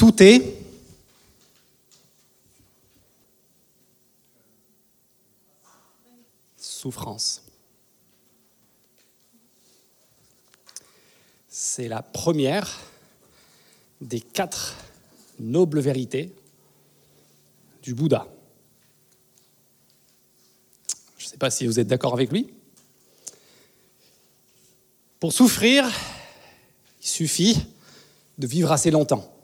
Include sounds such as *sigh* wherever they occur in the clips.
Tout est souffrance. C'est la première des quatre nobles vérités du Bouddha. Je ne sais pas si vous êtes d'accord avec lui. Pour souffrir, il suffit de vivre assez longtemps.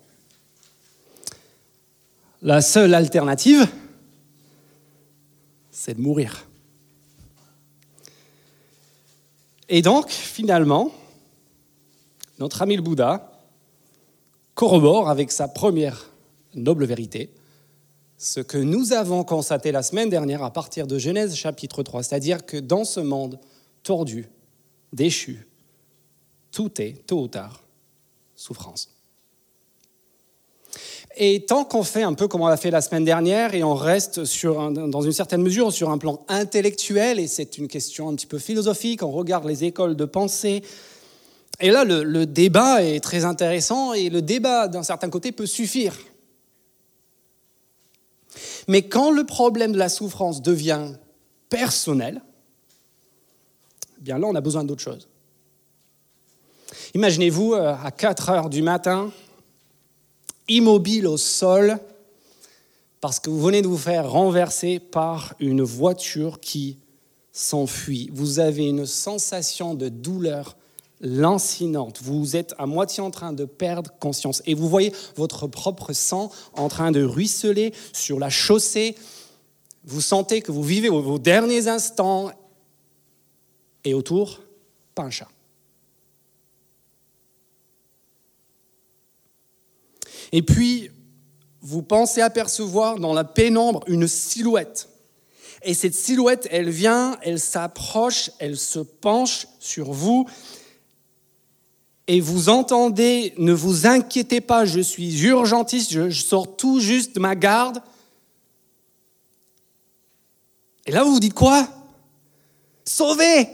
La seule alternative, c'est de mourir. Et donc, finalement, notre ami le Bouddha corrobore avec sa première noble vérité ce que nous avons constaté la semaine dernière à partir de Genèse chapitre 3, c'est-à-dire que dans ce monde tordu, déchu, tout est, tôt ou tard, souffrance. Et tant qu'on fait un peu comme on l'a fait la semaine dernière et on reste sur dans une certaine mesure sur un plan intellectuel, et c'est une question un petit peu philosophique, on regarde les écoles de pensée, et là le, débat est très intéressant et le débat d'un certain côté peut suffire. Mais quand le problème de la souffrance devient personnel, eh bien là on a besoin d'autre chose. Imaginez-vous euh, à 4 heures du matin, immobile au sol parce que vous venez de vous faire renverser par une voiture qui s'enfuit. Vous avez une sensation de douleur lancinante. Vous êtes à moitié en train de perdre conscience et vous voyez votre propre sang en train de ruisseler sur la chaussée. Vous sentez que vous vivez vos derniers instants et autour, pas un chat. Et puis, vous pensez apercevoir dans la pénombre une silhouette. Et cette silhouette, elle vient, elle s'approche, elle se penche sur vous. Et vous entendez, ne vous inquiétez pas, je suis urgentiste, je, sors tout juste de ma garde. Et là, vous vous dites quoi? Sauvez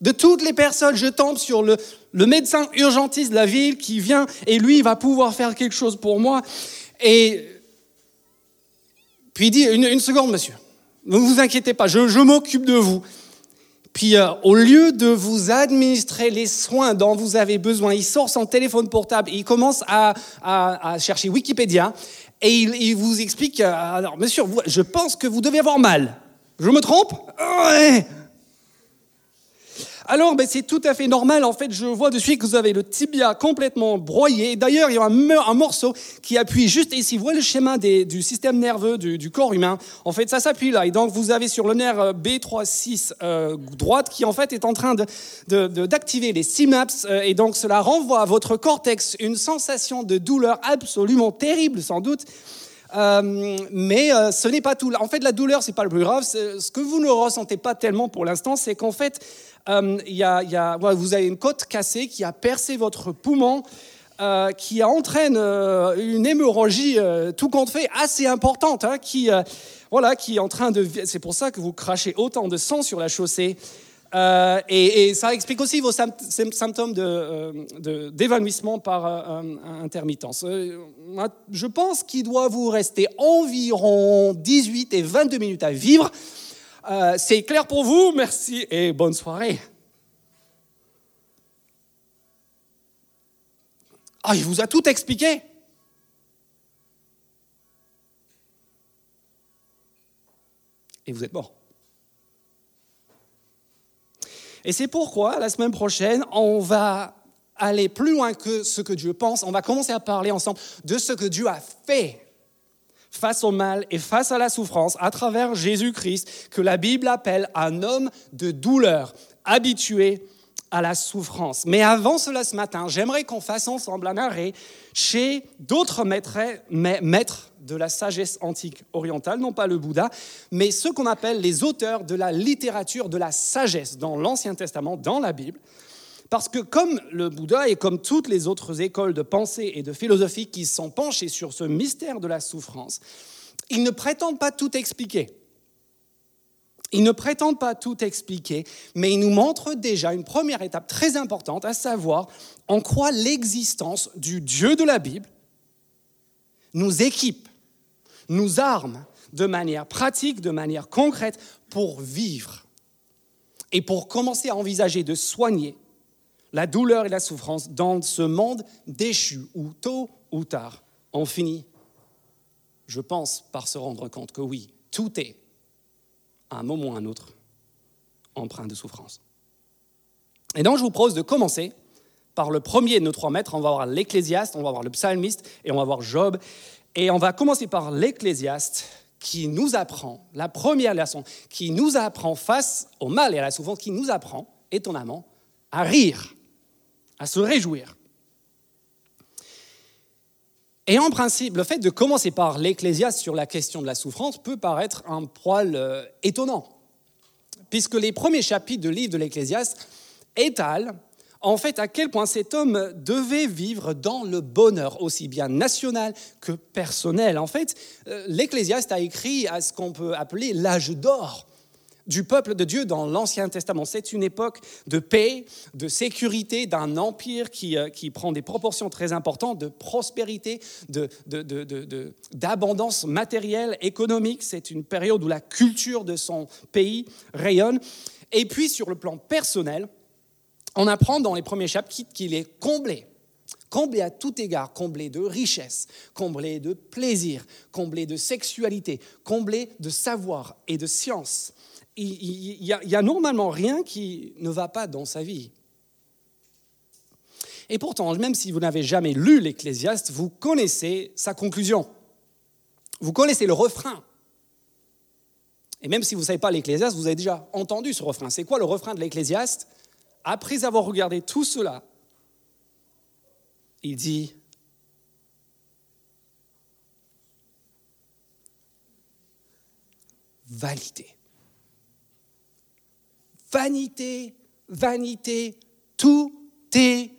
de toutes les personnes, je tombe sur le, médecin urgentiste de la ville qui vient et lui, il va pouvoir faire quelque chose pour moi. Et puis il dit, une, seconde, monsieur, ne vous inquiétez pas, je, m'occupe de vous. Puis euh, au lieu de vous administrer les soins dont vous avez besoin, il sort son téléphone portable et il commence à, chercher Wikipédia et il, vous explique, euh, alors monsieur, je pense que vous devez avoir mal. Je me trompe? Ouais. Alors, ben, c'est tout à fait normal. En fait, je vois de suite que vous avez le tibia complètement broyé. D'ailleurs, il y a un, morceau qui appuie juste ici. Vous voyez le schéma du système nerveux du, corps humain. En fait, ça s'appuie là. Et donc, vous avez sur le nerf euh, B36 euh, droite qui, en fait, est en train d'activer les synapses. Euh, et donc, cela renvoie à votre cortex une sensation de douleur absolument terrible, sans doute. Mais ce n'est pas tout. En fait, la douleur, c'est pas le plus grave. Ce que vous ne ressentez pas tellement pour l'instant, c'est qu'en fait, euh, y a, vous avez une côte cassée qui a percé votre poumon. Euh, qui entraîne euh, une hémorragie tout compte fait assez importante, hein, qui, voilà, qui est en train de. C'est pour ça que vous crachez autant de sang sur la chaussée. Et, ça explique aussi vos symptômes d'évanouissement de, par intermittence. je pense qu'il doit vous rester environ 18 et 22 minutes à vivre euh, c'est clair pour vous, merci et bonne soirée. Ah, il vous a tout expliqué. Et vous êtes mort. Et c'est pourquoi, la semaine prochaine, on va aller plus loin que ce que Dieu pense. On va commencer à parler ensemble de ce que Dieu a fait face au mal et face à la souffrance à travers Jésus-Christ, que la Bible appelle un homme de douleur, habitué à la souffrance. Mais avant cela ce matin, j'aimerais qu'on fasse ensemble un arrêt chez d'autres maîtres, de la sagesse antique orientale, non pas le Bouddha, mais ceux qu'on appelle les auteurs de la littérature de la sagesse dans l'Ancien Testament, dans la Bible. Parce que comme le Bouddha et comme toutes les autres écoles de pensée et de philosophie qui sont penchées sur ce mystère de la souffrance, ils ne prétendent pas tout expliquer. Ils ne prétendent pas tout expliquer, mais ils nous montrent déjà une première étape très importante, à savoir en quoi l'existence du Dieu de la Bible nous équipe, nous arme de manière pratique, de manière concrète pour vivre et pour commencer à envisager de soigner la douleur et la souffrance dans ce monde déchu où tôt ou tard. On finit, je pense, par se rendre compte que oui, tout est à un moment ou à un autre, empreint de souffrance. Et donc, je vous propose de commencer par le premier de nos trois maîtres. On va voir l'Ecclésiaste, on va voir le psalmiste et on va voir Job. Et on va commencer par l'Ecclésiaste qui nous apprend, la première leçon, qui nous apprend face au mal et à la souffrance, qui nous apprend, étonnamment, à rire, à se réjouir. Et en principe, le fait de commencer par l'Ecclésiaste sur la question de la souffrance peut paraître un poil euh, étonnant, puisque les premiers chapitres du livre de l'Ecclésiaste étalent en fait à quel point cet homme devait vivre dans le bonheur, aussi bien national que personnel. En fait, euh, l'Ecclésiaste a écrit à ce qu'on peut appeler l'âge d'or du peuple de Dieu dans l'Ancien Testament. C'est une époque de paix, de sécurité, d'un empire qui, euh, qui, prend des proportions très importantes, de prospérité, d'abondance de, matérielle, économique. C'est une période où la culture de son pays rayonne. Et puis sur le plan personnel, on apprend dans les premiers chapitres qu'il est comblé comblé à tout égard, comblé de richesse, comblé de plaisir, comblé de sexualité, comblé de savoir et de science il n'y a, normalement rien qui ne va pas dans sa vie. Et pourtant, même si vous n'avez jamais lu l'Ecclésiaste, vous connaissez sa conclusion. Vous connaissez le refrain. Et même si vous ne savez pas l'Ecclésiaste, vous avez déjà entendu ce refrain. C'est quoi le refrain de l'Ecclésiaste? Après avoir regardé tout cela, il dit Validé. Vanité, vanité, tout est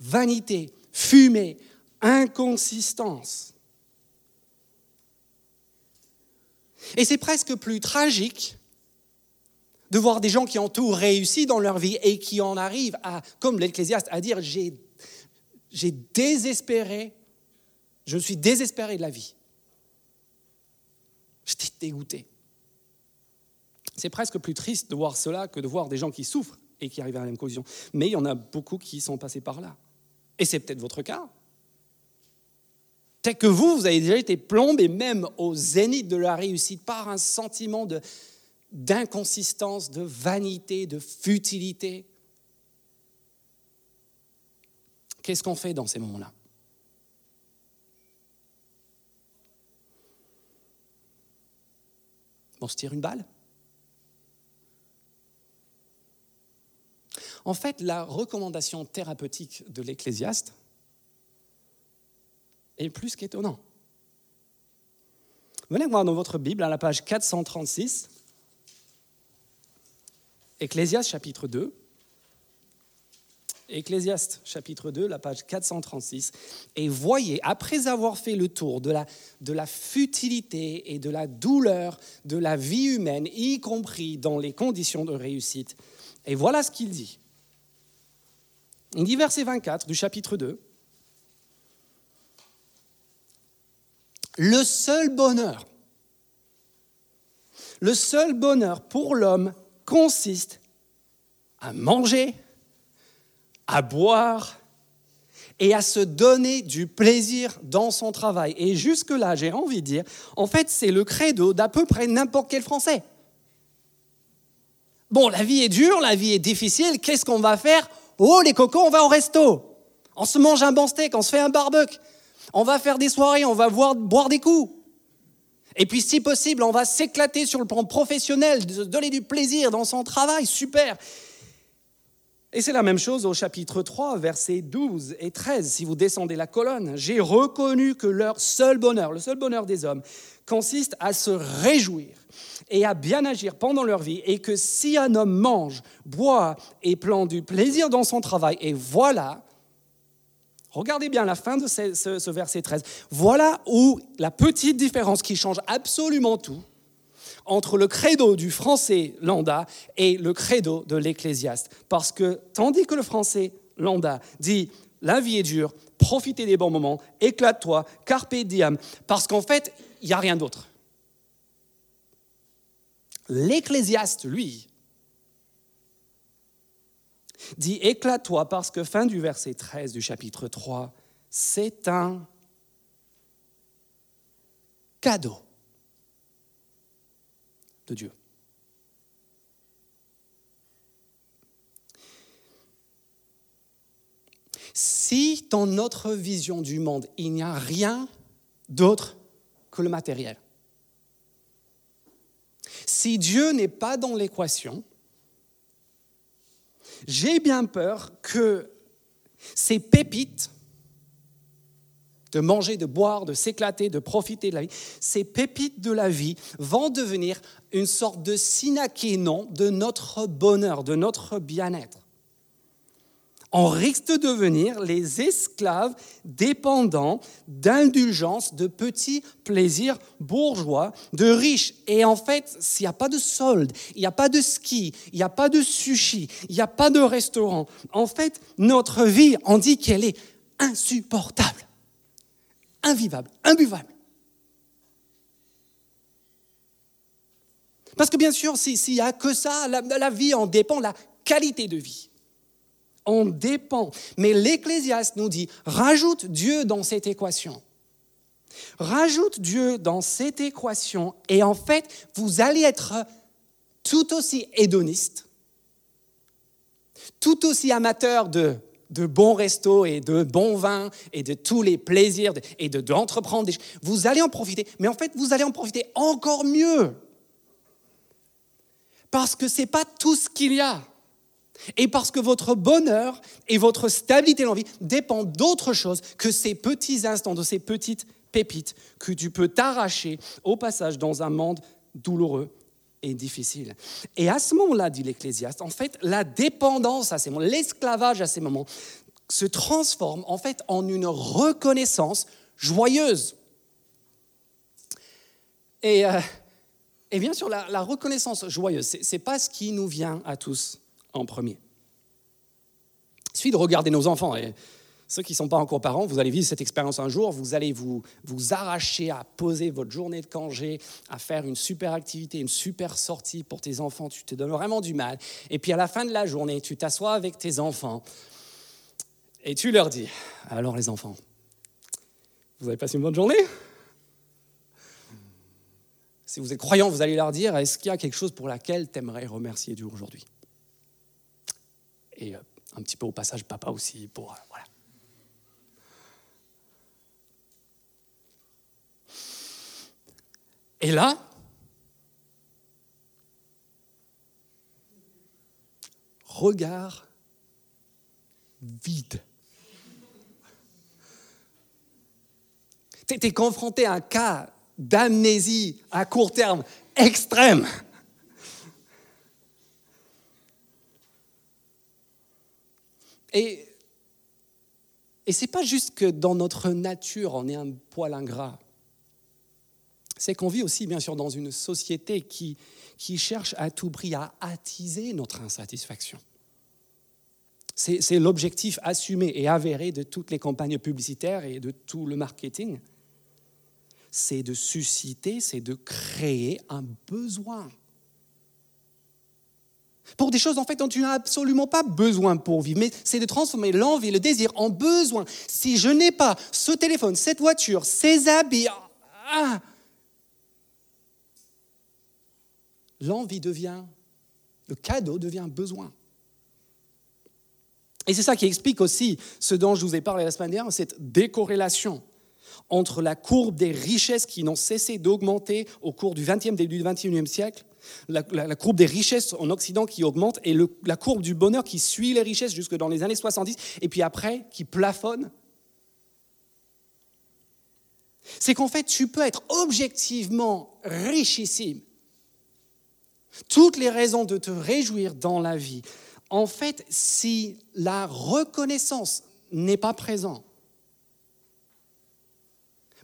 vanité, fumée, inconsistance. Et c'est presque plus tragique de voir des gens qui ont tout réussi dans leur vie et qui en arrivent à, comme l'Ecclésiaste, à dire j'ai, j'ai désespéré, je suis désespéré de la vie. J'étais dégoûté. C'est presque plus triste de voir cela que de voir des gens qui souffrent et qui arrivent à la même conclusion. Mais il y en a beaucoup qui sont passés par là. Et c'est peut-être votre cas. Peut-être que vous, vous avez déjà été plombé même au zénith de la réussite par un sentiment d'inconsistance, de vanité, de futilité. Qu'est-ce qu'on fait dans ces moments-là? On se tire une balle? En fait, la recommandation thérapeutique de l'Ecclésiaste est plus qu'étonnant. Venez voir dans votre Bible à la page 436, Ecclésiaste chapitre 2. Ecclésiaste chapitre 2, la page 436, et voyez, après avoir fait le tour de la, de la futilité et de la douleur de la vie humaine, y compris dans les conditions de réussite, et voilà ce qu'il dit. Il dit verset 24 du chapitre 2. Le seul bonheur, le seul bonheur pour l'homme consiste à manger, à boire et à se donner du plaisir dans son travail. Et jusque-là, j'ai envie de dire, en fait, c'est le credo d'à peu près n'importe quel Français. Bon, la vie est dure, la vie est difficile, qu'est-ce qu'on va faire? Oh, les cocos, on va au resto. On se mange un bon steak, on se fait un barbecue. On va faire des soirées, on va boire des coups. Et puis, si possible, on va s'éclater sur le plan professionnel, donner du plaisir dans son travail. Super. Et c'est la même chose au chapitre 3, versets 12 et 13, si vous descendez la colonne. J'ai reconnu que leur seul bonheur, le seul bonheur des hommes, consiste à se réjouir et à bien agir pendant leur vie, et que si un homme mange, boit et plante du plaisir dans son travail, et voilà, regardez bien la fin de ce, ce verset 13, voilà où la petite différence qui change absolument tout, entre le credo du français lambda et le credo de l'ecclésiaste. Parce que tandis que le français lambda dit la vie est dure, profitez des bons moments, éclate-toi, carpe diem, parce qu'en fait, il n'y a rien d'autre. L'ecclésiaste, lui, dit éclate-toi parce que fin du verset 13 du chapitre 3, c'est un cadeau de Dieu. Si dans notre vision du monde, il n'y a rien d'autre que le matériel, si Dieu n'est pas dans l'équation, j'ai bien peur que ces pépites de manger, de boire, de s'éclater, de profiter de la vie, ces pépites de la vie vont devenir une sorte de sinakénon de notre bonheur, de notre bien-être on risque de devenir les esclaves dépendants d'indulgence, de petits plaisirs bourgeois, de riches. Et en fait, s'il n'y a pas de solde, il n'y a pas de ski, il n'y a pas de sushi, il n'y a pas de restaurant, en fait, notre vie, on dit qu'elle est insupportable, invivable, imbuvable. Parce que bien sûr, s'il n'y a que ça, la vie en dépend, la qualité de vie. On dépend. Mais l'Ecclésiaste nous dit, rajoute Dieu dans cette équation. Rajoute Dieu dans cette équation et en fait, vous allez être tout aussi hédoniste, tout aussi amateur de, de bons restos et de bons vins et de tous les plaisirs et d'entreprendre. De, vous allez en profiter, mais en fait, vous allez en profiter encore mieux. Parce que ce n'est pas tout ce qu'il y a. Et parce que votre bonheur et votre stabilité dans la vie dépendent d'autre chose que ces petits instants, de ces petites pépites que tu peux t'arracher au passage dans un monde douloureux et difficile. Et à ce moment-là, dit l'Ecclésiaste, en fait, la dépendance à ces moments, l'esclavage à ces moments, se transforme en fait en une reconnaissance joyeuse. Et, euh, bien sûr, la, la reconnaissance joyeuse, ce n'est pas ce qui nous vient à tous en premier. Il suffit de regarder nos enfants. Et ceux qui ne sont pas encore parents, vous allez vivre cette expérience un jour, vous allez vous, vous arracher à poser votre journée de congé, à faire une super activité, une super sortie pour tes enfants, tu te donnes vraiment du mal. Et puis à la fin de la journée, tu t'assois avec tes enfants et tu leur dis, alors les enfants, vous avez passé une bonne journée? Si vous êtes croyants, vous allez leur dire, est-ce qu'il y a quelque chose pour laquelle tu aimerais remercier Dieu aujourd'hui? Et euh, un petit peu au passage papa aussi pour euh, voilà. Et là, regard vide. Tu confronté à un cas d'amnésie à court terme extrême. Et, et ce n'est pas juste que dans notre nature, on est un poil ingrat. C'est qu'on vit aussi, bien sûr, dans une société qui, qui cherche à tout prix à attiser notre insatisfaction. C'est l'objectif assumé et avéré de toutes les campagnes publicitaires et de tout le marketing. C'est de susciter, c'est de créer un besoin pour des choses en fait dont tu n'as absolument pas besoin pour vivre. Mais c'est de transformer l'envie, le désir en besoin. Si je n'ai pas ce téléphone, cette voiture, ces habits, ah, l'envie devient, le cadeau devient besoin. Et c'est ça qui explique aussi ce dont je vous ai parlé la semaine dernière, cette décorrélation entre la courbe des richesses qui n'ont cessé d'augmenter au cours du 20e, début du 21e siècle la, courbe des richesses en Occident qui augmente et la courbe du bonheur qui suit les richesses jusque dans les années 70 et puis après qui plafonne. C'est qu'en fait, tu peux être objectivement richissime. Toutes les raisons de te réjouir dans la vie. En fait, si la reconnaissance n'est pas présente,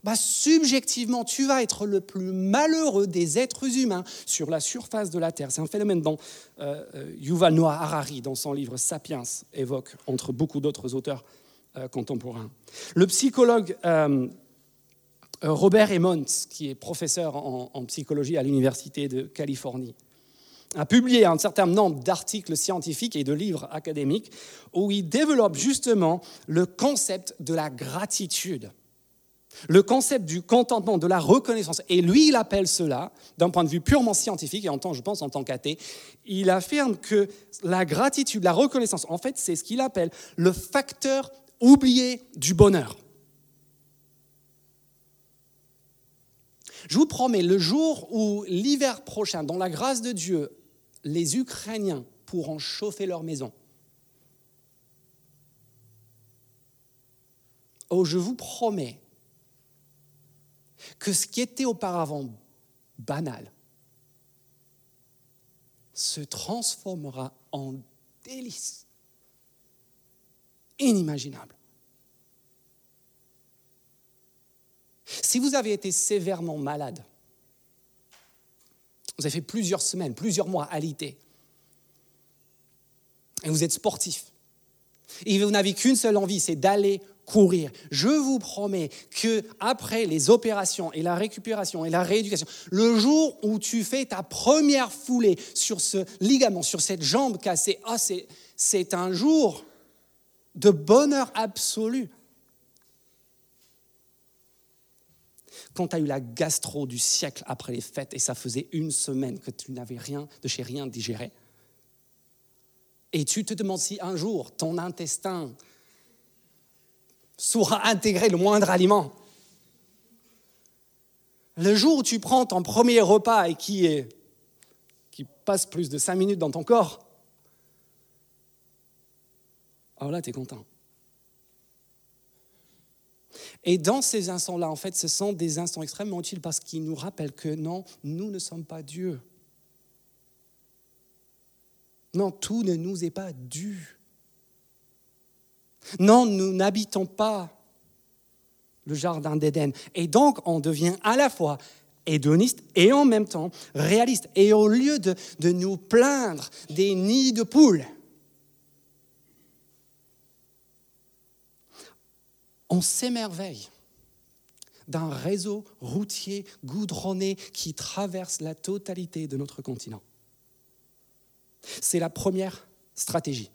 bah, subjectivement, tu vas être le plus malheureux des êtres humains sur la surface de la Terre. C'est un phénomène dont euh, euh, Yuval Noah Harari, dans son livre Sapiens, évoque, entre beaucoup d'autres auteurs euh, contemporains. Le psychologue Robert Emmons, qui est professeur en psychologie à l'Université de Californie, a publié un certain nombre d'articles scientifiques et de livres académiques où il développe justement le concept de la gratitude le concept du contentement, de la reconnaissance. Et lui, il appelle cela, d'un point de vue purement scientifique, et en tant, je pense en tant qu'athée, il affirme que la gratitude, la reconnaissance, en fait, c'est ce qu'il appelle le facteur oublié du bonheur. Je vous promets, le jour où l'hiver prochain, dans la grâce de Dieu, les Ukrainiens pourront chauffer leur maison, oh, je vous promets que ce qui était auparavant banal se transformera en délice inimaginable. Si vous avez été sévèrement malade, vous avez fait plusieurs semaines, plusieurs mois à l'ité, et vous êtes sportif, et vous n'avez qu'une seule envie, c'est d'aller courir. Je vous promets que après les opérations et la récupération et la rééducation, le jour où tu fais ta première foulée sur ce ligament, sur cette jambe cassée, ah, c'est un jour de bonheur absolu. Quand tu as eu la gastro du siècle après les fêtes et ça faisait une semaine que tu n'avais rien de chez rien digéré, et tu te demandes si un jour ton intestin saura intégrer le moindre aliment. Le jour où tu prends ton premier repas et qui, passe plus de cinq minutes dans ton corps, alors là, tu es content. Et dans ces instants-là, en fait, ce sont des instants extrêmement utiles parce qu'ils nous rappellent que non, nous ne sommes pas Dieu. Non, tout ne nous est pas dû. Non, nous n'habitons pas le jardin d'Éden. Et donc, on devient à la fois hédoniste et en même temps réaliste. Et au lieu de, de nous plaindre des nids de poules, on s'émerveille d'un réseau routier goudronné qui traverse la totalité de notre continent. C'est la première stratégie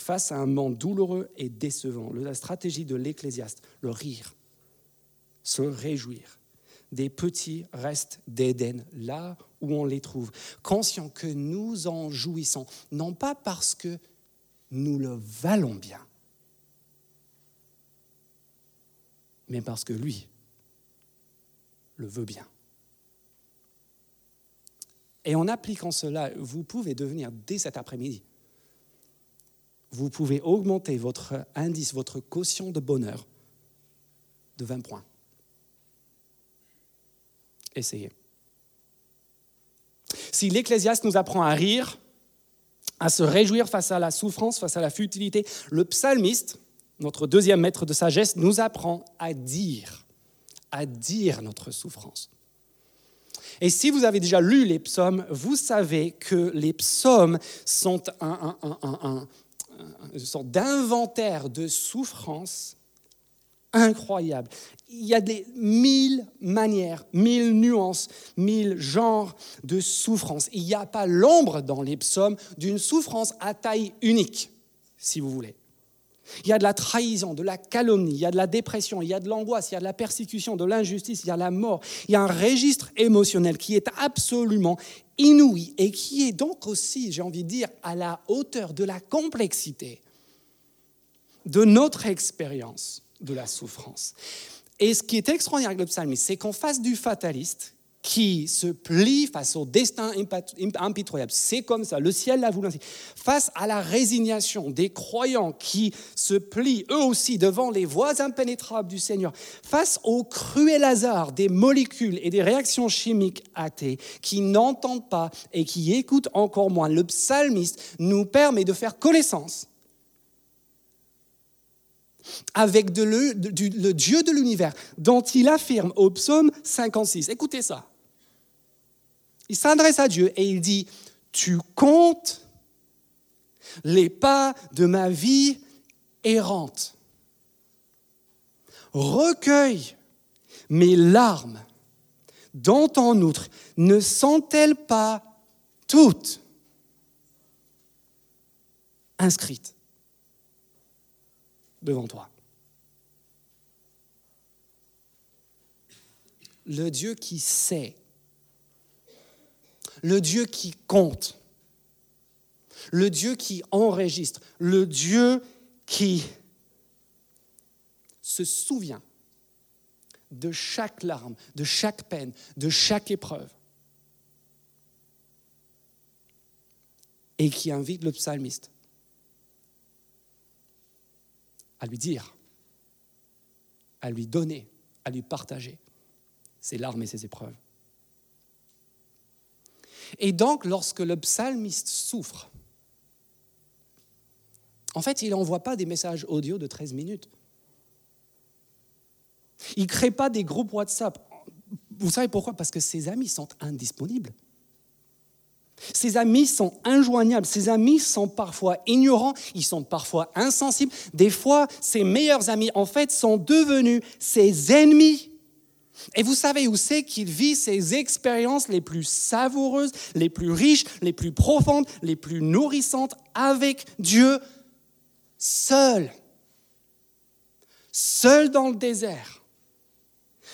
face à un monde douloureux et décevant. La stratégie de l'Ecclésiaste, le rire, se réjouir des petits restes d'Éden, là où on les trouve, conscient que nous en jouissons, non pas parce que nous le valons bien, mais parce que lui le veut bien. Et en appliquant cela, vous pouvez devenir dès cet après-midi vous pouvez augmenter votre indice, votre quotient de bonheur de 20 points. Essayez. Si l'Ecclésiaste nous apprend à rire, à se réjouir face à la souffrance, face à la futilité, le psalmiste, notre deuxième maître de sagesse, nous apprend à dire, à dire notre souffrance. Et si vous avez déjà lu les psaumes, vous savez que les psaumes sont un, un, un, une sorte d'inventaire de souffrance incroyable. Il y a des mille manières, mille nuances, mille genres de souffrance. Il n'y a pas l'ombre dans les psaumes d'une souffrance à taille unique, si vous voulez. Il y a de la trahison, de la calomnie, il y a de la dépression, il y a de l'angoisse, il y a de la persécution, de l'injustice, il y a la mort. Il y a un registre émotionnel qui est absolument inouï et qui est donc aussi, j'ai envie de dire, à la hauteur de la complexité de notre expérience de la souffrance. Et ce qui est extraordinaire avec le psalmiste, c'est qu'en face du fataliste, qui se plie face au destin impitoyable. C'est comme ça, le ciel l'a voulu ainsi. Face à la résignation des croyants qui se plient eux aussi devant les voies impénétrables du Seigneur, face au cruel hasard des molécules et des réactions chimiques athées qui n'entendent pas et qui écoutent encore moins, le psalmiste nous permet de faire connaissance avec le, le Dieu de l'univers, dont il affirme au psaume 56. Écoutez ça. Il s'adresse à Dieu et il dit, tu comptes les pas de ma vie errante. Recueille mes larmes, dont en outre ne sont-elles pas toutes inscrites devant toi Le Dieu qui sait, le Dieu qui compte, le Dieu qui enregistre, le Dieu qui se souvient de chaque larme, de chaque peine, de chaque épreuve. Et qui invite le psalmiste à lui dire, à lui donner, à lui partager ses larmes et ses épreuves. Et donc, lorsque le psalmiste souffre, en fait, il n'envoie pas des messages audio de 13 minutes. Il ne crée pas des groupes WhatsApp. Vous savez pourquoi? Parce que ses amis sont indisponibles. Ses amis sont injoignables, ses amis sont parfois ignorants, ils sont parfois insensibles. Des fois, ses meilleurs amis, en fait, sont devenus ses ennemis. Et vous savez où c'est qu'il vit ses expériences les plus savoureuses, les plus riches, les plus profondes, les plus nourrissantes avec Dieu seul. Seul dans le désert.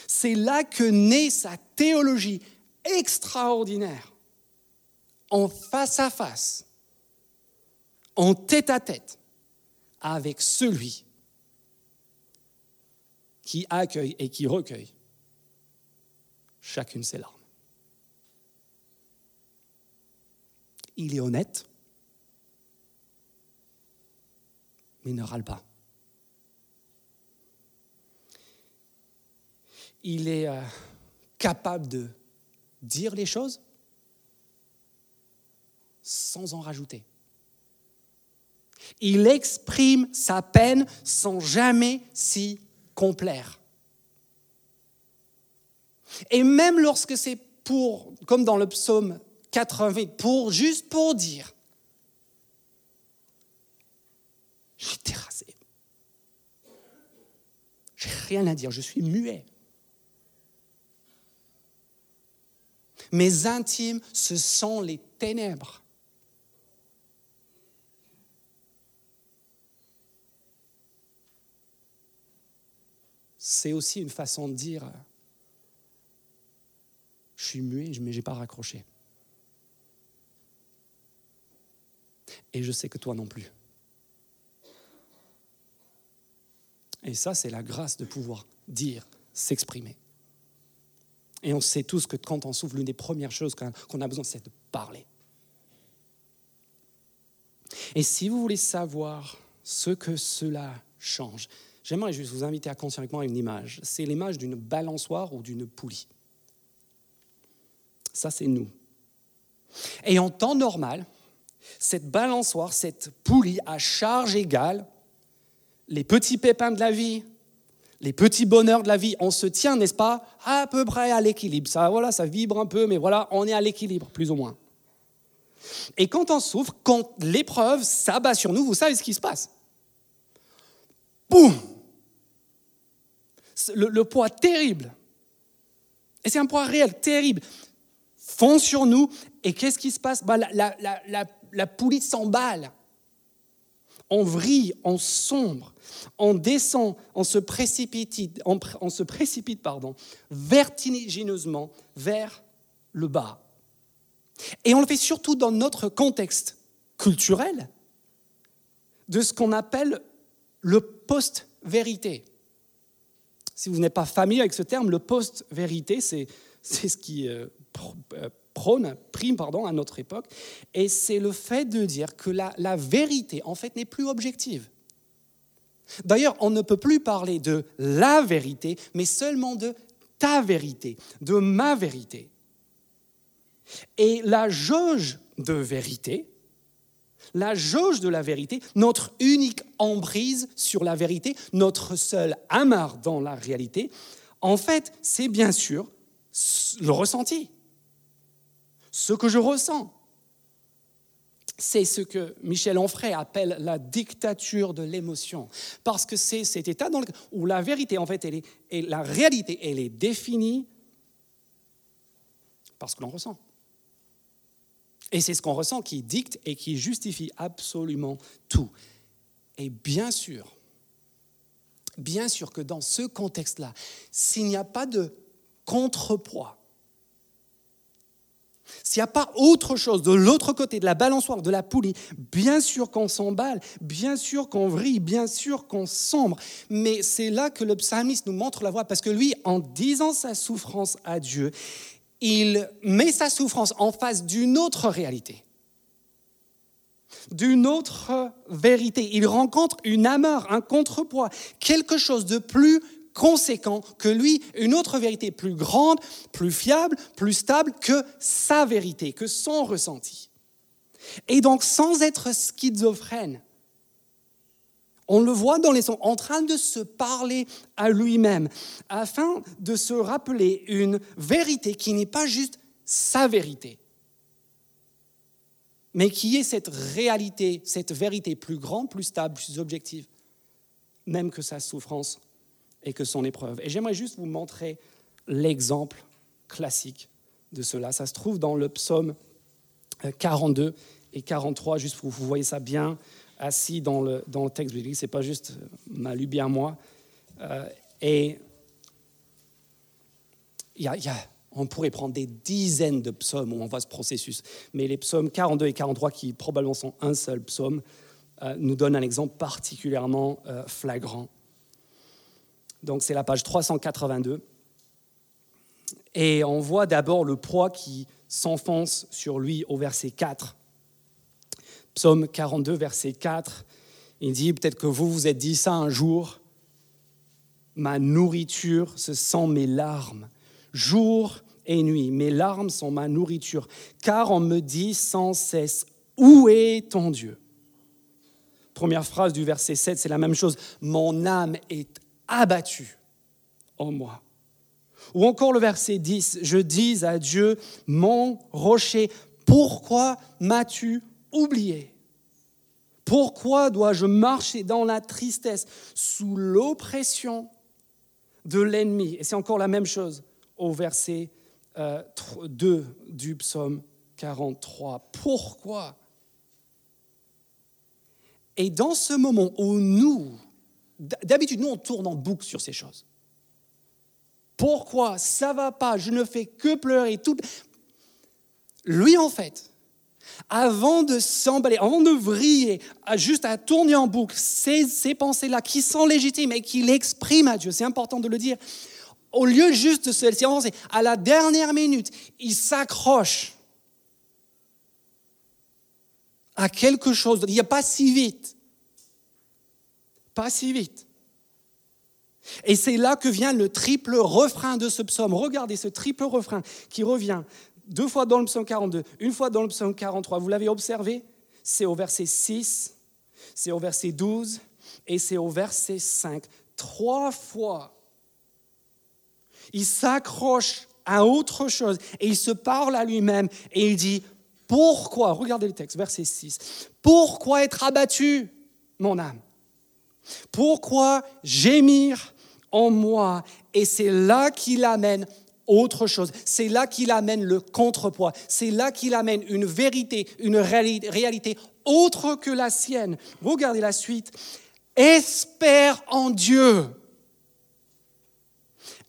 C'est là que naît sa théologie extraordinaire, en face à face, en tête à tête, avec celui qui accueille et qui recueille chacune ses larmes. Il est honnête, mais ne râle pas. Il est euh, capable de dire les choses sans en rajouter. Il exprime sa peine sans jamais s'y complaire. Et même lorsque c'est pour, comme dans le psaume 80, pour, juste pour dire, j'ai terrassé. J'ai rien à dire, je suis muet. Mes intimes, ce sont les ténèbres. C'est aussi une façon de dire, je suis muet, mais je n'ai pas raccroché. Et je sais que toi non plus. Et ça, c'est la grâce de pouvoir dire, s'exprimer. Et on sait tous que quand on souffre, l'une des premières choses qu'on a besoin, c'est de parler. Et si vous voulez savoir ce que cela change, j'aimerais juste vous inviter à moi une image. C'est l'image d'une balançoire ou d'une poulie. Ça, c'est nous. Et en temps normal, cette balançoire, cette poulie à charge égale, les petits pépins de la vie, les petits bonheurs de la vie, on se tient, n'est-ce pas, à peu près à l'équilibre. Ça, voilà, ça vibre un peu, mais voilà, on est à l'équilibre, plus ou moins. Et quand on souffre, quand l'épreuve s'abat sur nous, vous savez ce qui se passe. Boum le, poids terrible. Et c'est un poids réel, terrible. Fond sur nous, et qu'est-ce qui se passe? Bah, la, la, la, la poulie s'emballe. On vrille, on sombre on descend, on se précipite, se précipite pardon, vertigineusement vers le bas. Et on le fait surtout dans notre contexte culturel de ce qu'on appelle le post-vérité. Si vous n'êtes pas familier avec ce terme, le post-vérité, c'est ce qui euh, prône, prime pardon, à notre époque, et c'est le fait de dire que la vérité, en fait, n'est plus objective. D'ailleurs, on ne peut plus parler de la vérité, mais seulement de ta vérité, de ma vérité. Et la jauge de vérité, la jauge de la vérité, notre unique emprise sur la vérité, notre seul amarre dans la réalité, en fait, c'est bien sûr le ressenti. Ce que je ressens. C'est ce que Michel Onfray appelle la dictature de l'émotion. Parce que c'est cet état dans où la vérité, en fait, elle est, et la réalité, elle est définie parce que l'on ressent. Et c'est ce qu'on ressent qui dicte et qui justifie absolument tout. Et bien sûr, bien sûr que dans ce contexte-là, s'il n'y a pas de contrepoids, s'il n'y a pas autre chose de l'autre côté de la balançoire, de la poulie, bien sûr qu'on s'emballe, bien sûr qu'on vrille, bien sûr qu'on sombre. Mais c'est là que le psalmiste nous montre la voie, parce que lui, en disant sa souffrance à Dieu, il met sa souffrance en face d'une autre réalité, d'une autre vérité. Il rencontre une amarre, un contrepoids, quelque chose de plus conséquent que lui, une autre vérité plus grande, plus fiable, plus stable que sa vérité, que son ressenti. Et donc, sans être schizophrène, on le voit dans les sons, en train de se parler à lui-même, afin de se rappeler une vérité qui n'est pas juste sa vérité, mais qui est cette réalité, cette vérité plus grande, plus stable, plus objective, même que sa souffrance et que son épreuve. Et j'aimerais juste vous montrer l'exemple classique de cela. Ça se trouve dans le psaume 42 et 43, juste pour que vous voyez ça bien assis dans le, dans le texte biblique, ce n'est pas juste ma lubie à moi. Euh, et y y a, on pourrait prendre des dizaines de psaumes où on voit ce processus, mais les psaumes 42 et 43, qui probablement sont un seul psaume, euh, nous donnent un exemple particulièrement euh, flagrant. Donc c'est la page 382. Et on voit d'abord le poids qui s'enfonce sur lui au verset 4. Psaume 42, verset 4, il dit, peut-être que vous vous êtes dit ça un jour, ma nourriture, ce sont mes larmes. Jour et nuit, mes larmes sont ma nourriture, car on me dit sans cesse, où est ton Dieu? Première phrase du verset 7, c'est la même chose, mon âme est abattue en moi. Ou encore le verset 10, je dis à Dieu, mon rocher, pourquoi m'as-tu oublié? Pourquoi dois-je marcher dans la tristesse, sous l'oppression de l'ennemi? Et c'est encore la même chose au verset 2 euh, du psaume 43. Pourquoi? Et dans ce moment où nous, d'habitude, nous, on tourne en boucle sur ces choses. Pourquoi? Ça va pas Je ne fais que pleurer. Tout... Lui, en fait, avant de s'emballer, avant de vriller, juste à tourner en boucle ces, pensées-là qui sont légitimes et qu'il exprime à Dieu, c'est important de le dire, au lieu juste de se laisser à la dernière minute, il s'accroche à quelque chose. Il n'y a pas si vite. Pas si vite. Et c'est là que vient le triple refrain de ce psaume. Regardez ce triple refrain qui revient deux fois dans le psaume 42, une fois dans le psaume 43. Vous l'avez observé? C'est au verset 6, c'est au verset 12 et c'est au verset 5. Trois fois, il s'accroche à autre chose et il se parle à lui-même et il dit, pourquoi, regardez le texte, verset 6, pourquoi être abattu, mon âme? Pourquoi gémir en moi Et c'est là qu'il amène autre chose. C'est là qu'il amène le contrepoids. C'est là qu'il amène une vérité, une réalité autre que la sienne. Regardez la suite. Espère en Dieu.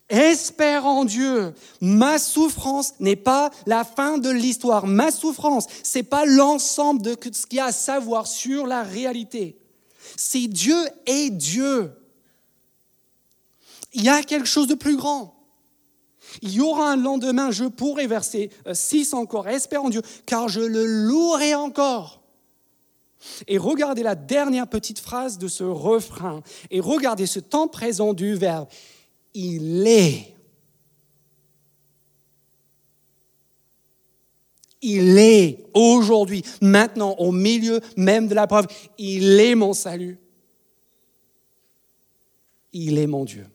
Espère en Dieu. Ma souffrance n'est pas la fin de l'histoire. Ma souffrance, c'est pas l'ensemble de ce qu'il y a à savoir sur la réalité. Si Dieu est Dieu, il y a quelque chose de plus grand. Il y aura un lendemain, je pourrai, verser 6 encore, espère en Dieu, car je le louerai encore. Et regardez la dernière petite phrase de ce refrain, et regardez ce temps présent du verbe. Il est. Il est aujourd'hui, maintenant, au milieu même de la preuve. Il est mon salut. Il est mon Dieu.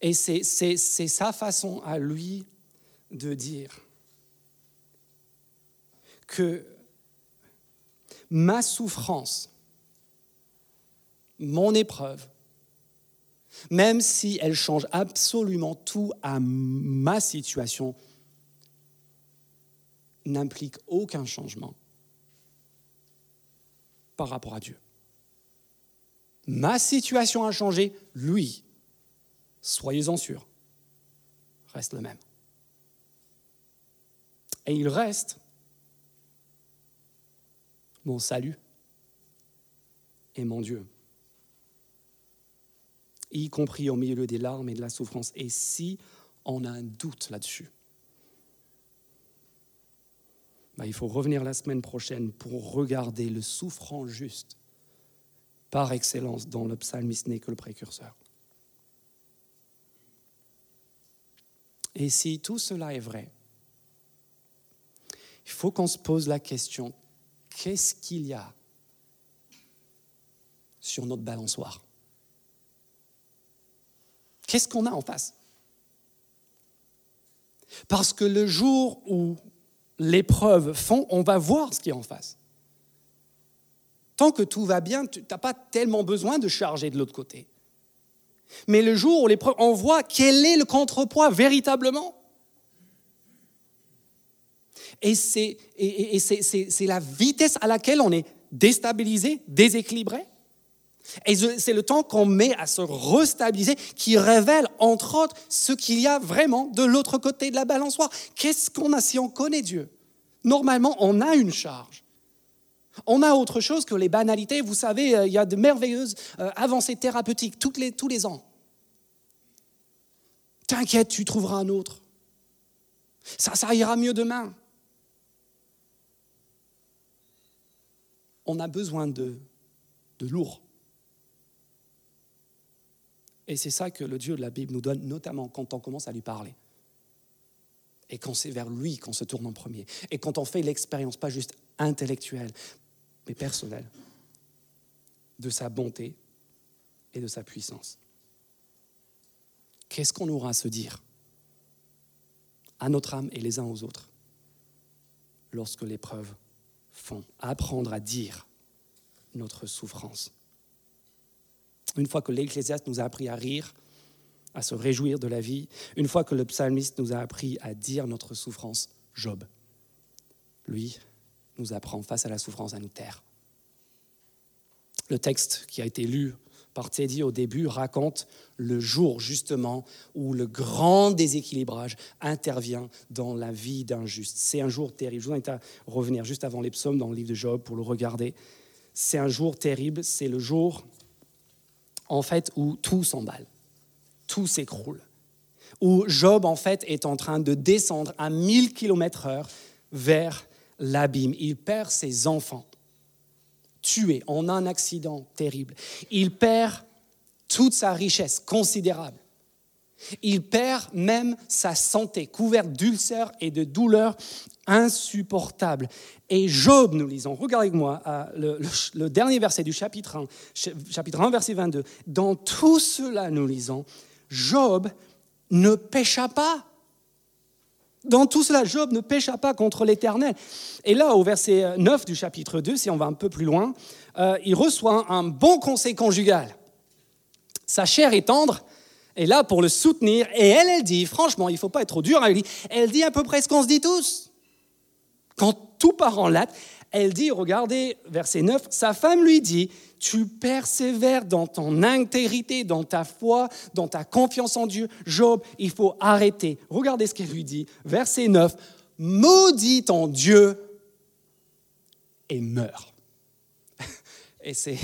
Et c'est sa façon à lui de dire que ma souffrance, mon épreuve, même si elle change absolument tout à ma situation, n'implique aucun changement par rapport à Dieu. Ma situation a changé, lui, soyez-en sûrs, reste le même. Et il reste mon salut et mon Dieu, y compris au milieu des larmes et de la souffrance. Et si on a un doute là-dessus, bah, il faut revenir la semaine prochaine pour regarder le souffrant juste par excellence dont le psalmiste n'est que le précurseur. Et si tout cela est vrai, il faut qu'on se pose la question, qu'est-ce qu'il y a sur notre balançoire? Qu'est-ce qu'on a en face? Parce que le jour où l'épreuve fond, on va voir ce qui est en face. Tant que tout va bien, tu n'as pas tellement besoin de charger de l'autre côté. Mais le jour où l'épreuve, on voit quel est le contrepoids véritablement. Et c'est la vitesse à laquelle on est déstabilisé, déséquilibré. Et c'est le temps qu'on met à se restabiliser qui révèle, entre autres, ce qu'il y a vraiment de l'autre côté de la balançoire. Qu'est-ce qu'on a si on connaît Dieu? Normalement, on a une charge. On a autre chose que les banalités. Vous savez, euh, il y a de merveilleuses euh, avancées thérapeutiques tous les ans. T'inquiète, tu trouveras un autre. Ça, ça ira mieux demain. On a besoin de, de lourd. Et c'est ça que le Dieu de la Bible nous donne, notamment quand on commence à lui parler. Et quand c'est vers lui qu'on se tourne en premier. Et quand on fait l'expérience, pas juste intellectuelle, mais personnelle, de sa bonté et de sa puissance. Qu'est-ce qu'on aura à se dire à notre âme et les uns aux autres lorsque l'épreuve font Apprendre à dire notre souffrance une fois que l'Ecclésiaste nous a appris à rire, à se réjouir de la vie, une fois que le psalmiste nous a appris à dire notre souffrance, Job, lui, nous apprend face à la souffrance à nous taire. Le texte qui a été lu par Teddy au début raconte le jour justement où le grand déséquilibrage intervient dans la vie d'un juste. C'est un jour terrible. Je vous invite à revenir juste avant les psaumes dans le livre de Job pour le regarder. C'est un jour terrible, c'est le jour en fait, où tout s'emballe, tout s'écroule, où Job, en fait, est en train de descendre à 1000 km heure vers l'abîme. Il perd ses enfants, tués en un accident terrible. Il perd toute sa richesse considérable. Il perd même sa santé, couverte d'ulcères et de douleurs insupportables. Et Job, nous lisons, regardez moi le, le, dernier verset du chapitre 1, chapitre 1, verset 22. Dans tout cela, nous lisons, Job ne pécha pas. Dans tout cela, Job ne pécha pas contre l'Éternel. Et là, au verset 9 du chapitre 2, si on va un peu plus loin, euh, il reçoit un bon conseil conjugal. Sa chair est tendre, est là pour le soutenir. Et elle, elle dit, franchement, il ne faut pas être trop dur avec lui, elle dit à peu près ce qu'on se dit tous. Quand tout part en latte, elle dit, regardez, verset 9, sa femme lui dit, tu persévères dans ton intégrité, dans ta foi, dans ta confiance en Dieu. Job, il faut arrêter. Regardez ce qu'elle lui dit. Verset 9, maudit ton Dieu et meurs. *laughs* Et c'est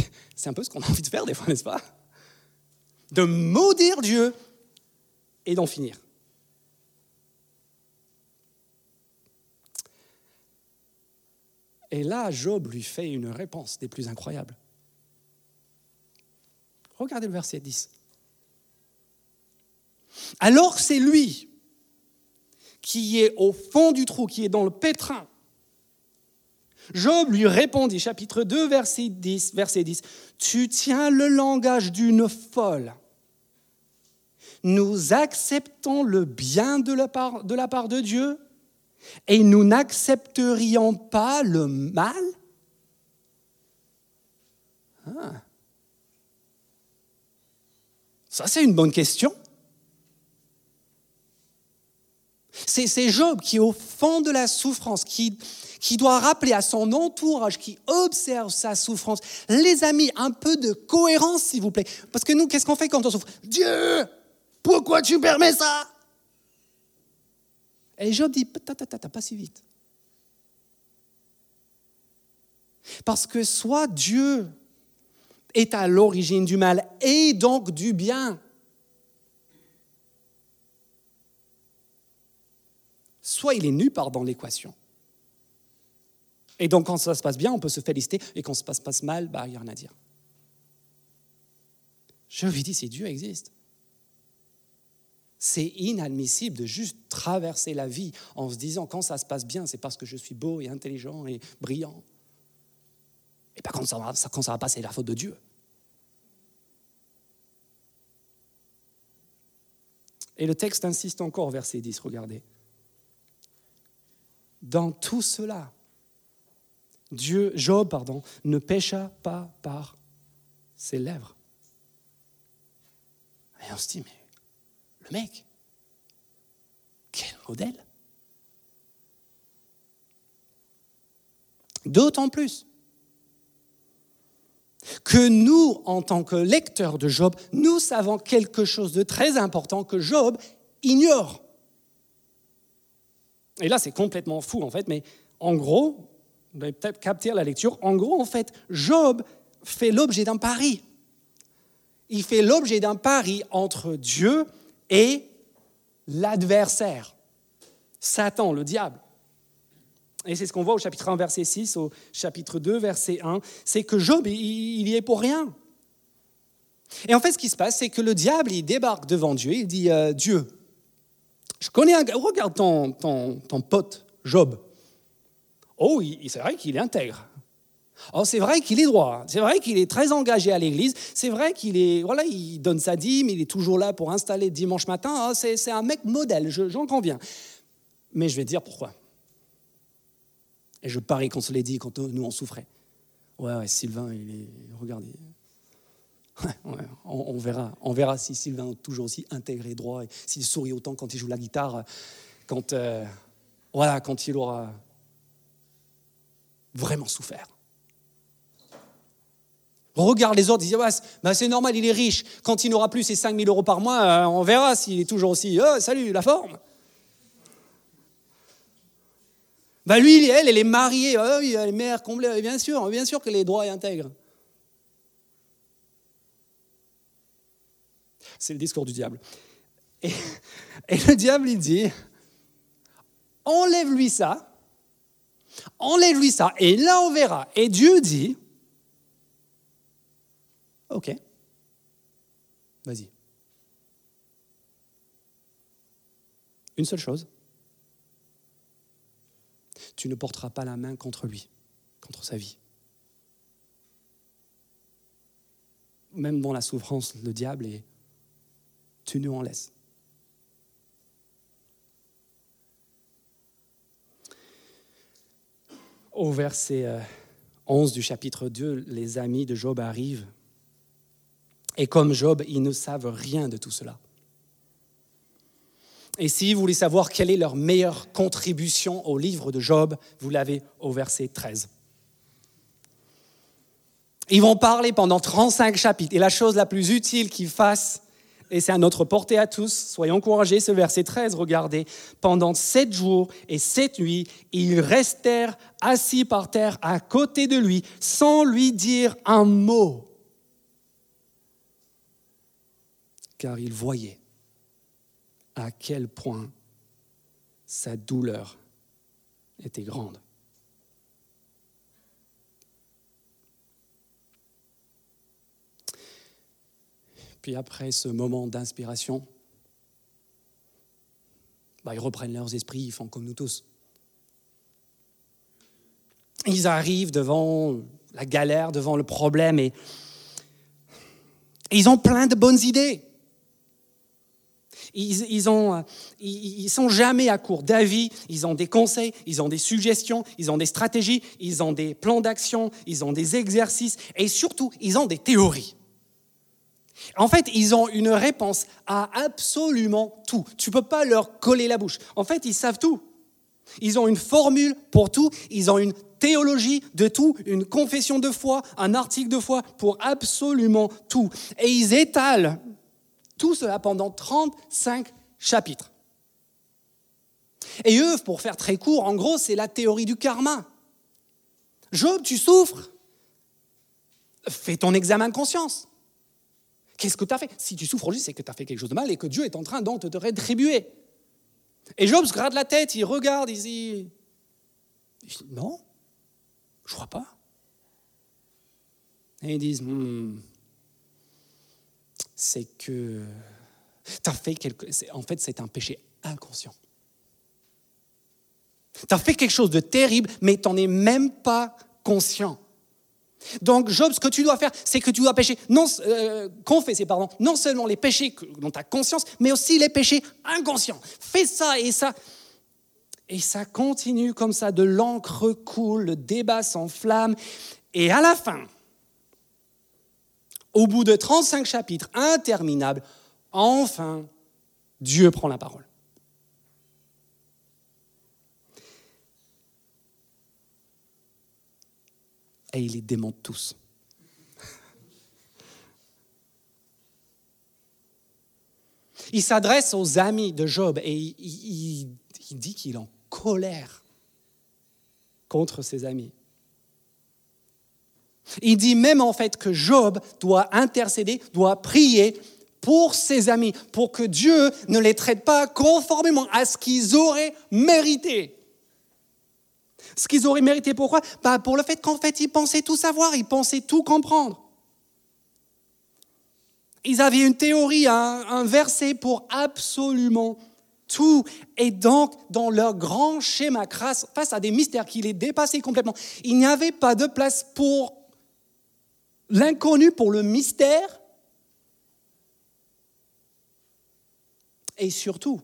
un peu ce qu'on a envie de faire des fois, n'est-ce pas? De maudire Dieu et d'en finir. Et là, Job lui fait une réponse des plus incroyables. Regardez le verset 10. Alors c'est lui, qui est au fond du trou, qui est dans le pétrin. Job lui répondit, chapitre 2, verset 10, verset 10, Tu tiens le langage d'une folle. Nous acceptons le bien de la part de, Dieu et nous n'accepterions pas le mal ah. Ça, c'est une bonne question. C'est Job qui, au fond de la souffrance, qui doit rappeler à son entourage, qui observe sa souffrance, les amis, un peu de cohérence, s'il vous plaît. Parce que nous, qu'est-ce qu'on fait quand on souffre? Dieu, pourquoi tu permets ça? Et Job dit, pas si vite. Parce que soit Dieu est à l'origine du mal et donc du bien. Soit il est nu par dans l'équation. Et donc quand ça se passe bien, on peut se féliciter, et quand ça se passe mal, bah, il n'y a rien à dire. Je lui dis, si Dieu existe, c'est inadmissible de juste traverser la vie en se disant, quand ça se passe bien, c'est parce que je suis beau et intelligent et brillant. Et pas quand ça va, va passer, la faute de Dieu. Et le texte insiste encore, verset 10, regardez. Dans tout cela, Dieu, Job, pardon, ne pécha pas par ses lèvres. Et on se dit, mais mec, quel modèle D'autant plus que nous, en tant que lecteurs de Job, nous savons quelque chose de très important que Job ignore. Et là, c'est complètement fou, en fait, mais en gros, vous allez peut-être capter la lecture, en gros, en fait, Job fait l'objet d'un pari. Il fait l'objet d'un pari entre Dieu et l'adversaire, Satan, le diable. Et c'est ce qu'on voit au chapitre 1, verset 6, au chapitre 2, verset 1, c'est que Job, il y est pour rien. Et en fait, ce qui se passe, c'est que le diable, il débarque devant Dieu, il dit, euh, Dieu, je connais un gars, regarde ton, ton, ton pote, Job. Oh, c'est vrai qu'il est intègre. Oh, c'est vrai qu'il est droit. C'est vrai qu'il est très engagé à l'église. C'est vrai qu'il est, voilà, il donne sa dîme, il est toujours là pour installer dimanche matin. Oh, c'est un mec modèle, j'en conviens. Mais je vais dire pourquoi. Et je parie qu'on se l'ait dit quand nous on souffrait. Ouais, Sylvain, il est. Regardez. *laughs* On, verra. On verra si Sylvain est toujours aussi intégré droit et s'il sourit autant quand il joue la guitare, quand, euh, quand il aura vraiment souffert. Regarde les autres, ils disent ouais, bah, c'est normal, il est riche. Quand il n'aura plus ses 5000 euros par mois, euh, on verra s'il est toujours aussi. Oh, salut, la forme. Bah lui, elle, elle est mariée. Oui, elle est mère comblée. Bien sûr, bien sûr qu'elle est droit et intègre. C'est le discours du diable. Et, et le diable, il dit, enlève-lui ça, enlève-lui ça, et là on verra. Et Dieu dit, ok, vas-y. Une seule chose, tu ne porteras pas la main contre lui, contre sa vie. Même dans la souffrance, le diable est tu nous en laisses. Au verset 11 euh, du chapitre 2, les amis de Job arrivent. Et comme Job, ils ne savent rien de tout cela. Et si vous voulez savoir quelle est leur meilleure contribution au livre de Job, vous l'avez au verset 13. Ils vont parler pendant 35 chapitres. Et la chose la plus utile qu'ils fassent, et c'est à notre portée à tous, soyez encouragés, ce verset 13, regardez, pendant sept jours et sept nuits, ils restèrent assis par terre à côté de lui, sans lui dire un mot, car ils voyaient à quel point sa douleur était grande. Puis après ce moment d'inspiration, bah, ils reprennent leurs esprits, ils font comme nous tous. Ils arrivent devant la galère, devant le problème et ils ont plein de bonnes idées. Ils, ils, ils, sont jamais à court d'avis, ils ont des conseils, ils ont des suggestions, ils ont des stratégies, ils ont des plans d'action, ils ont des exercices et surtout, ils ont des théories. En fait, ils ont une réponse à absolument tout. Tu ne peux pas leur coller la bouche. En fait, ils savent tout. Ils ont une formule pour tout, ils ont une théologie de tout, une confession de foi, un article de foi pour absolument tout. Et ils étalent tout cela pendant 35 chapitres. Et eux, pour faire très court, en gros, c'est la théorie du karma. Job, tu souffres. Fais ton examen de conscience. Qu'est-ce que tu as fait? Si tu souffres aujourd'hui, c'est que tu as fait quelque chose de mal et que Dieu est en train donc de te rétribuer. Et Job se gratte la tête, il regarde, il dit Non, je crois pas. Et ils disent hmm, C'est que as fait quelque En fait, c'est un péché inconscient. Tu as fait quelque chose de terrible, mais tu n'en es même pas conscient. Donc, Job, ce que tu dois faire, c'est que tu dois pécher, non, euh, confesser, pardon, non seulement les péchés dont tu as conscience, mais aussi les péchés inconscients. Fais ça et ça. Et ça continue comme ça, de l'encre coule, le débat s'enflamme. Et à la fin, au bout de 35 chapitres interminables, enfin, Dieu prend la parole. et il les démonte tous. Il s'adresse aux amis de Job et il, dit qu'il est en colère contre ses amis. Il dit même en fait que Job doit intercéder, doit prier pour ses amis, pour que Dieu ne les traite pas conformément à ce qu'ils auraient mérité. Ce qu'ils auraient mérité, pourquoi? Bah Pour le fait qu'en fait, ils pensaient tout savoir, ils pensaient tout comprendre. Ils avaient une théorie, un, verset pour absolument tout. Et donc, dans leur grand schéma crasse, face à des mystères qui les dépassaient complètement, il n'y avait pas de place pour l'inconnu, pour le mystère. Et surtout,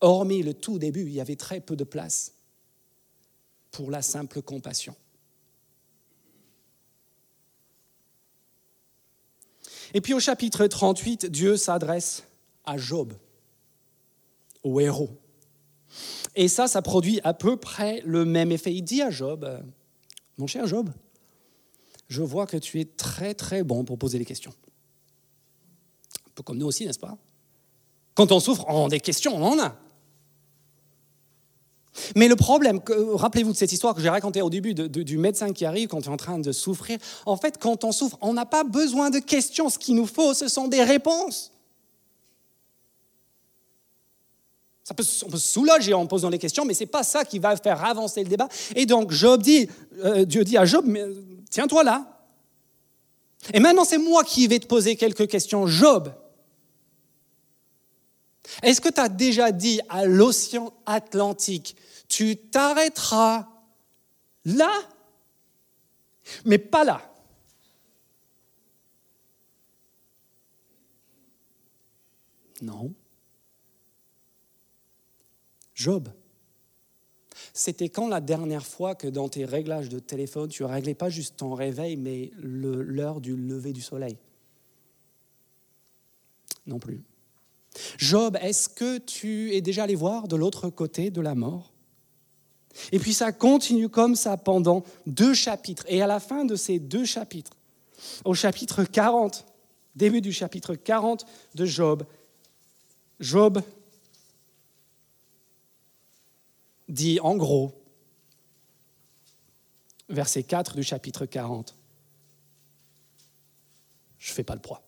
hormis le tout début, il y avait très peu de place pour la simple compassion. Et puis au chapitre 38, Dieu s'adresse à Job, au héros. Et ça, ça produit à peu près le même effet. Il dit à Job, euh, mon cher Job, je vois que tu es très très bon pour poser des questions. Un peu comme nous aussi, n'est-ce pas? Quand on souffre, on a des questions, on en a. Mais le problème, rappelez-vous de cette histoire que j'ai racontée au début du médecin qui arrive quand tu es en train de souffrir. En fait, quand on souffre, on n'a pas besoin de questions. Ce qu'il nous faut, ce sont des réponses. Ça peut, on peut se soulager en posant les questions, mais ce n'est pas ça qui va faire avancer le débat. Et donc, Job dit, euh, Dieu dit à Job, tiens-toi là. Et maintenant, c'est moi qui vais te poser quelques questions. Job, est-ce que tu as déjà dit à l'océan Atlantique, tu t'arrêteras là, mais pas là? Non. Job, c'était quand la dernière fois que dans tes réglages de téléphone, tu réglais pas juste ton réveil, mais l'heure du lever du soleil? Non plus. Job, est-ce que tu es déjà allé voir de l'autre côté de la mort? Et puis ça continue comme ça pendant deux chapitres. Et à la fin de ces deux chapitres, au chapitre 40, début du chapitre 40 de Job, Job dit en gros, verset 4 du chapitre 40, je ne fais pas le poids.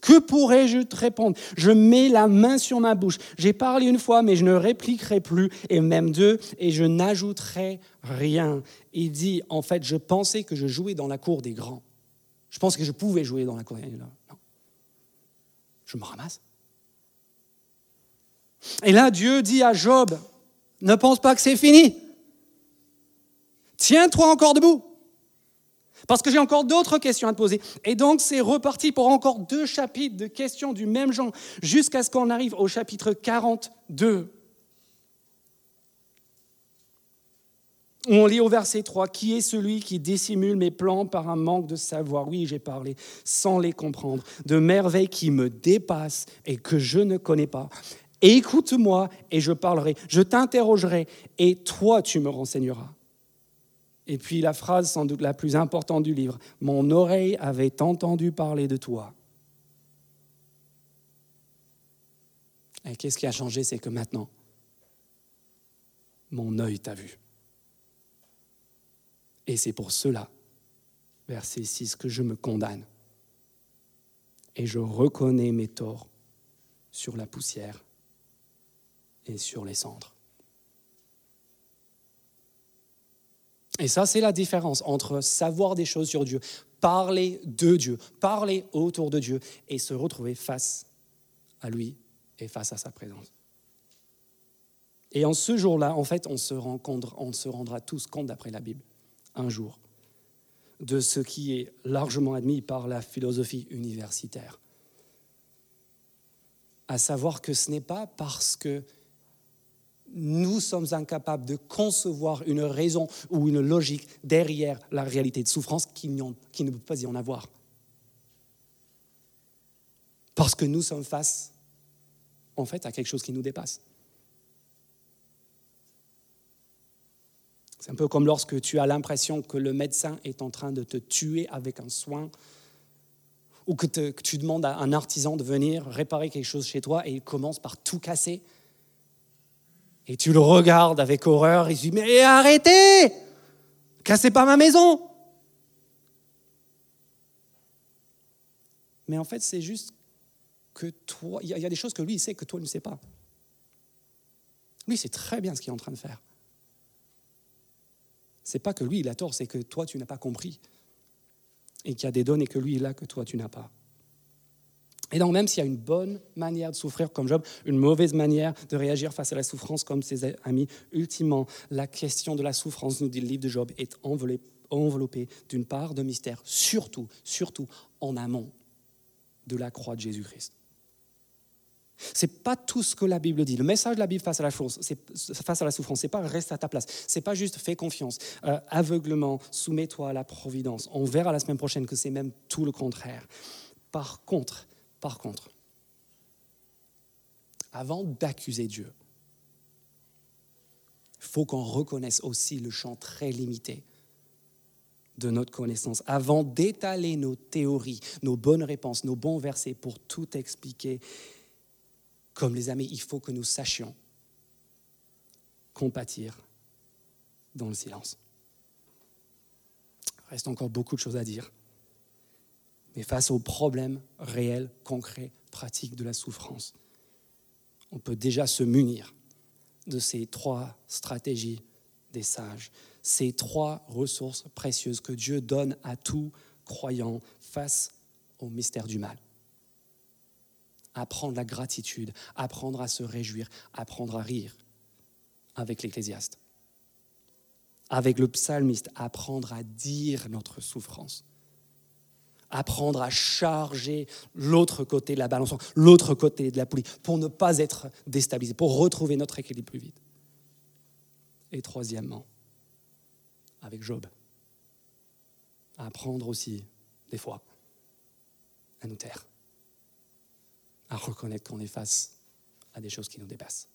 Que pourrais-je te répondre? Je mets la main sur ma bouche. J'ai parlé une fois, mais je ne répliquerai plus, et même deux, et je n'ajouterai rien. Il dit, en fait, je pensais que je jouais dans la cour des grands. Je pense que je pouvais jouer dans la cour des grands. je me ramasse. Et là, Dieu dit à Job, ne pense pas que c'est fini. Tiens-toi encore debout. Parce que j'ai encore d'autres questions à te poser. Et donc, c'est reparti pour encore deux chapitres de questions du même genre, jusqu'à ce qu'on arrive au chapitre 42. On lit au verset 3, Qui est celui qui dissimule mes plans par un manque de savoir? Oui, j'ai parlé sans les comprendre, de merveilles qui me dépassent et que je ne connais pas. Écoute-moi et je parlerai, je t'interrogerai et toi tu me renseigneras. Et puis la phrase sans doute la plus importante du livre, Mon oreille avait entendu parler de toi. Et qu'est-ce qui a changé? C'est que maintenant, mon œil t'a vu. Et c'est pour cela, verset 6, que je me condamne. Et je reconnais mes torts sur la poussière sur les cendres. Et ça, c'est la différence entre savoir des choses sur Dieu, parler de Dieu, parler autour de Dieu et se retrouver face à lui et face à sa présence. Et en ce jour-là, en fait, on se, on se rendra tous compte, d'après la Bible, un jour de ce qui est largement admis par la philosophie universitaire. À savoir que ce n'est pas parce que nous sommes incapables de concevoir une raison ou une logique derrière la réalité de souffrance qu'il ne peut pas y en avoir. Parce que nous sommes face, en fait, à quelque chose qui nous dépasse. C'est un peu comme lorsque tu as l'impression que le médecin est en train de te tuer avec un soin, ou que, tu demandes à un artisan de venir réparer quelque chose chez toi et il commence par tout casser. Et tu le regardes avec horreur, il se dit Mais arrêtez Cassez pas ma maison Mais en fait, c'est juste que toi, il y a des choses que lui, il sait que toi, ne sais pas. Lui, c'est très bien ce qu'il est en train de faire c'est pas que lui, il a tort, c'est que toi, tu n'as pas compris. Et qu'il y a des données que lui, il a que toi, tu n'as pas. Et donc, même s'il y a une bonne manière de souffrir comme Job, une mauvaise manière de réagir face à la souffrance comme ses amis, ultimement, la question de la souffrance, nous dit le livre de Job, est enveloppée d'une part de mystère, surtout, surtout en amont de la croix de Jésus-Christ. C'est pas tout ce que la Bible dit. Le message de la Bible face à la souffrance, c'est, face à la souffrance, c'est pas reste à ta place. C'est pas juste fais confiance, euh, aveuglement, soumets-toi à la providence. On verra la semaine prochaine que c'est même tout le contraire. Par contre, par contre, avant d'accuser Dieu, il faut qu'on reconnaisse aussi le champ très limité de notre connaissance, avant d'étaler nos théories, nos bonnes réponses, nos bons versets pour tout expliquer comme les amis, il faut que nous sachions compatir dans le silence. Il reste encore beaucoup de choses à dire. Mais face aux problèmes réels, concrets, pratiques de la souffrance, on peut déjà se munir de ces trois stratégies des sages, ces trois ressources précieuses que Dieu donne à tout croyant face au mystère du mal apprendre la gratitude, apprendre à se réjouir, apprendre à rire avec l'Ecclésiaste. Avec le psalmiste, apprendre à dire notre souffrance. Apprendre à charger l'autre côté de la balance, l'autre côté de la poulie, pour ne pas être déstabilisé, pour retrouver notre équilibre plus vite. Et troisièmement, avec Job, apprendre aussi, des fois, à nous taire à reconnaître qu'on est face à des choses qui nous dépassent.